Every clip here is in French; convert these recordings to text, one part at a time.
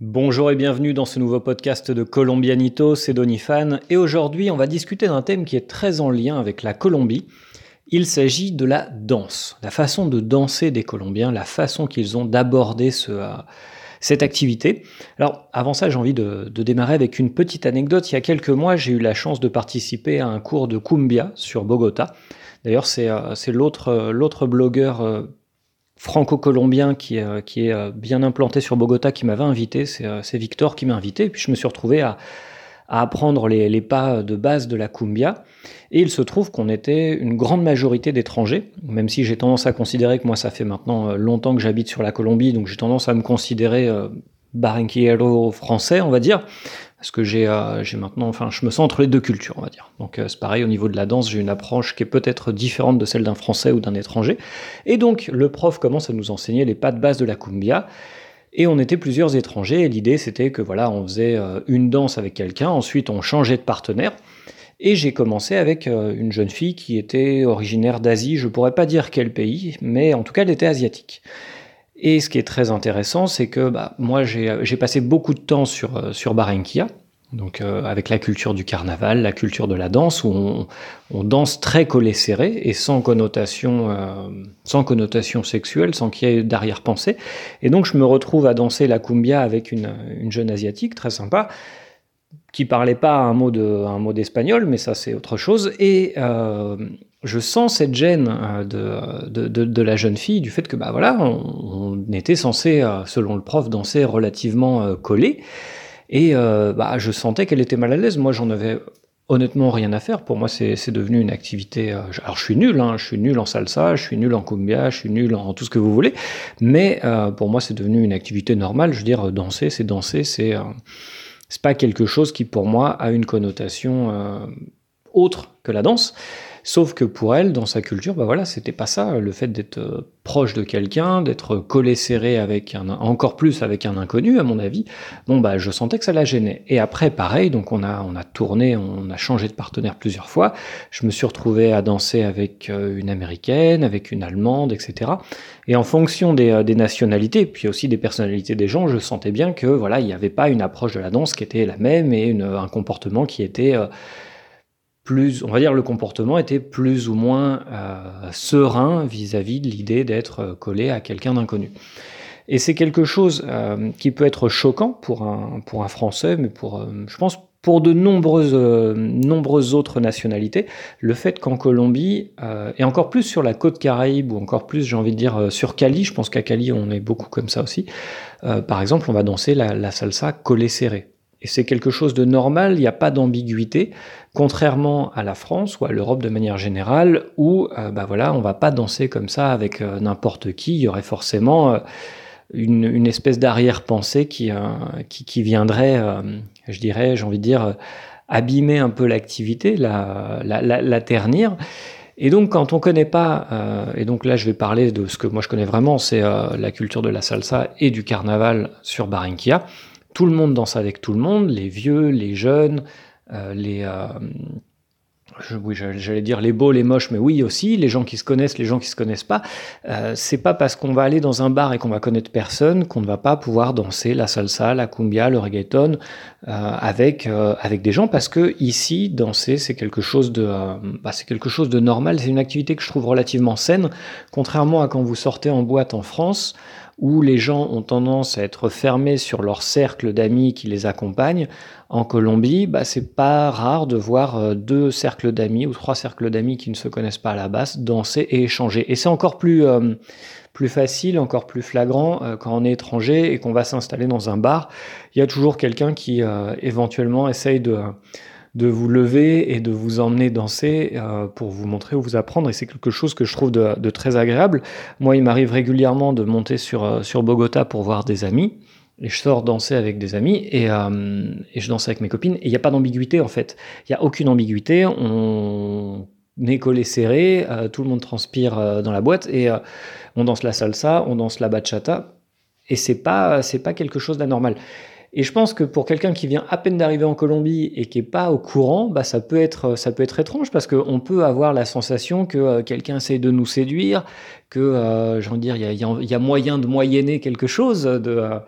Bonjour et bienvenue dans ce nouveau podcast de Colombianito, c'est Donifan et aujourd'hui on va discuter d'un thème qui est très en lien avec la Colombie. Il s'agit de la danse, la façon de danser des Colombiens, la façon qu'ils ont d'aborder euh, cette activité. Alors avant ça j'ai envie de, démarrer avec une petite anecdote. Il y a quelques mois j'ai eu la chance de participer à un cours de cumbia sur Bogota. D'ailleurs c'est euh, l'autre blogueur franco-colombien qui, euh, est euh, bien implanté sur Bogota qui m'avait invité. Euh, c'est Victor qui m'a invité. Et puis je me suis retrouvé à, apprendre les, les, pas de base de la cumbia. Et il se trouve qu'on était une grande majorité d'étrangers, même si j'ai tendance à considérer que moi ça fait maintenant longtemps que j'habite sur la Colombie, donc j'ai tendance à me considérer euh, barranquillero français, on va dire parce que j'ai euh, j'ai maintenant, enfin, je me sens entre les deux cultures, on va dire. Donc euh, c'est pareil au niveau de la danse, j'ai une approche qui est peut-être différente de celle d'un Français ou d'un étranger. Et donc le prof commence à nous enseigner les pas de base de la cumbia. Et on était plusieurs étrangers. Et l'idée c'était que voilà, on faisait euh, une danse avec quelqu'un, ensuite on changeait de partenaire. Et j'ai commencé avec une jeune fille qui était originaire d'Asie. Je pourrais pas dire quel pays, mais en tout cas elle était asiatique. Et ce qui est très intéressant, c'est que bah, moi, j'ai passé beaucoup de temps sur, euh, sur Barranquilla, donc euh, avec la culture du carnaval, la culture de la danse, où on, danse très collé serré et sans connotation, euh, sans connotation sexuelle, sans qu'il y ait d'arrière-pensée. Et donc je me retrouve à danser la cumbia avec une, une jeune asiatique très sympa qui parlait pas un mot de mot d'espagnol, mais ça c'est autre chose. Et euh, je sens cette gêne euh, de, de, de, la jeune fille du fait que bah voilà, on, était censé, euh, selon le prof, danser relativement collé. Et bah, je sentais qu'elle était mal à l'aise. Moi, j'en avais honnêtement rien à faire. Pour moi, c'est devenu une activité. alors, je suis nul, hein, je suis nul en salsa, je suis nul en cumbia, je suis nul en tout ce que vous voulez. Mais pour moi, c'est devenu une activité normale. Je veux dire, danser, c'est danser, c'est c'est pas quelque chose qui pour moi a une connotation euh, autre que la danse. Sauf que pour elle, dans sa culture, bah voilà, c'était pas ça. Le fait d'être euh, proche de quelqu'un, d'être collé serré avec un, encore plus avec un inconnu, à mon avis, bon bah je sentais que ça la gênait. Et après, pareil, donc on a tourné, on a changé de partenaire plusieurs fois. Je me suis retrouvé à danser avec euh, une américaine, avec une allemande, etc. Et en fonction des, euh, des nationalités, puis aussi des personnalités des gens, je sentais bien que voilà, il n'y avait pas une approche de la danse qui était la même et un comportement qui était on va dire, le comportement était plus ou moins euh, serein vis-à-vis de l'idée d'être euh, collé à quelqu'un d'inconnu. Et c'est quelque chose euh, qui peut être choquant pour un, Français, mais pour, je pense, pour de nombreuses, autres nationalités, le fait qu'en Colombie, et encore plus sur la côte Caraïbe, ou encore plus, j'ai envie de dire, sur Cali, je pense qu'à Cali, on est beaucoup comme ça aussi, par exemple, on va danser la, la salsa collé serré. Et c'est quelque chose de normal, il n'y a pas d'ambiguïté, contrairement à la France ou à l'Europe de manière générale, où euh, bah voilà, on va pas danser comme ça avec euh, n'importe qui, il y aurait forcément euh, une, espèce d'arrière-pensée qui, qui, qui, viendrait, je dirais, j'ai envie de dire, abîmer un peu l'activité, la, ternir. Et donc, quand on connaît pas, et donc là, je vais parler de ce que moi je connais vraiment, c'est la culture de la salsa et du carnaval sur Barranquilla tout le monde danse avec tout le monde, les vieux, les jeunes, euh, les... Euh, oui, j'allais dire les beaux, les moches, mais oui aussi, les gens qui se connaissent, les gens qui se connaissent pas. Euh, c'est pas parce qu'on va aller dans un bar et qu'on va connaître personne qu'on ne va pas pouvoir danser la salsa, la cumbia, le reggaeton avec avec des gens, parce que ici danser c'est quelque chose de bah, c'est quelque chose de normal. C'est une activité que je trouve relativement saine, contrairement à quand vous sortez en boîte en France où les gens ont tendance à être fermés sur leur cercle d'amis qui les accompagnent. En Colombie, bah, c'est pas rare de voir euh, deux cercles d'amis ou trois cercles d'amis qui ne se connaissent pas à la base danser et échanger. Et c'est encore plus, euh, plus facile, encore plus flagrant euh, quand on est étranger et qu'on va s'installer dans un bar. Il y a toujours quelqu'un qui éventuellement essaye de de vous lever et de vous emmener danser euh, pour vous montrer ou vous apprendre. Et c'est quelque chose que je trouve de, très agréable. Moi, il m'arrive régulièrement de monter sur, euh, sur Bogota pour voir des amis. Et je sors danser avec des amis et, euh, je danse avec mes copines. Et il n'y a pas d'ambiguïté en fait. Il n'y a aucune ambiguïté. On est collé serré, tout le monde transpire dans la boîte et on danse la salsa, on danse la bachata. Et c'est pas, c'est pas quelque chose d'anormal. Et je pense que pour quelqu'un qui vient à peine d'arriver en Colombie et qui est pas au courant, bah ça peut être ça peut être étrange parce qu'on peut avoir la sensation que euh, quelqu'un essaie de nous séduire, que euh, il y a, moyen de moyenner quelque chose, de,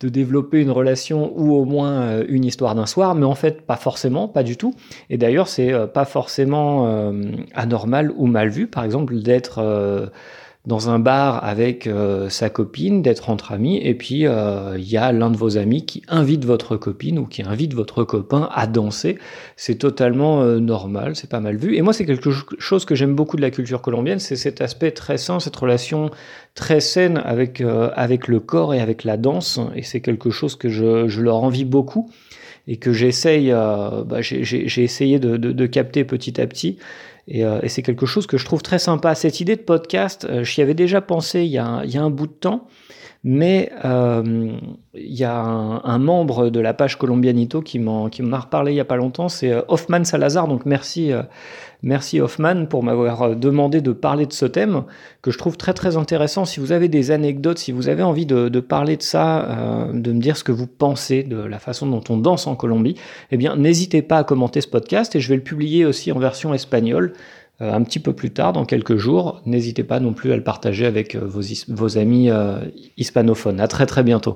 de développer une relation ou au moins euh, une histoire d'un soir, mais en fait pas forcément, pas du tout. Et d'ailleurs c'est euh, pas forcément euh, anormal ou mal vu, par exemple d'être dans un bar avec euh, sa copine, d'être entre amis, et puis euh, il y a l'un de vos amis qui invite votre copine ou qui invite votre copain à danser. C'est totalement euh, normal, c'est pas mal vu. Et moi, c'est quelque chose que j'aime beaucoup de la culture colombienne, c'est cet aspect très sain, cette relation très saine avec, avec le corps et avec la danse, et c'est quelque chose que je, je leur envie beaucoup et que j'essaye, bah, j'ai essayé de, de, de capter petit à petit. Euh, et, c'est quelque chose que je trouve très sympa. Cette idée de podcast, euh, j'y avais déjà pensé il y, a un, il y, a un, bout de temps, mais euh, il y a un, membre de la page Colombianito qui m'en a reparlé il n'y a pas longtemps, c'est Hoffman Salazar. Donc merci, merci Hoffman pour m'avoir demandé de parler de ce thème que je trouve très très intéressant. Si vous avez des anecdotes, si vous avez envie de parler de ça, de me dire ce que vous pensez de la façon dont on danse en Colombie, eh bien n'hésitez pas à commenter ce podcast et je vais le publier aussi en version espagnole. Euh, un petit peu plus tard, dans quelques jours. N'hésitez pas non plus à le partager avec euh, vos, amis euh, hispanophones. À très très bientôt.